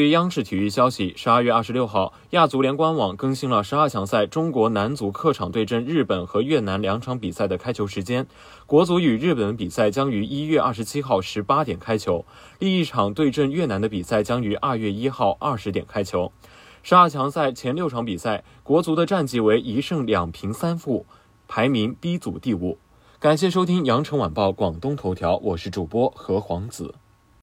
据央视体育消息，十二月二十六号，亚足联官网更新了十二强赛中国男足客场对阵日本和越南两场比赛的开球时间。国足与日本比赛将于一月二十七号十八点开球，另一场对阵越南的比赛将于二月一号二十点开球。十二强赛前六场比赛，国足的战绩为一胜两平三负，排名 B 组第五。感谢收听羊城晚报广东头条，我是主播何黄子。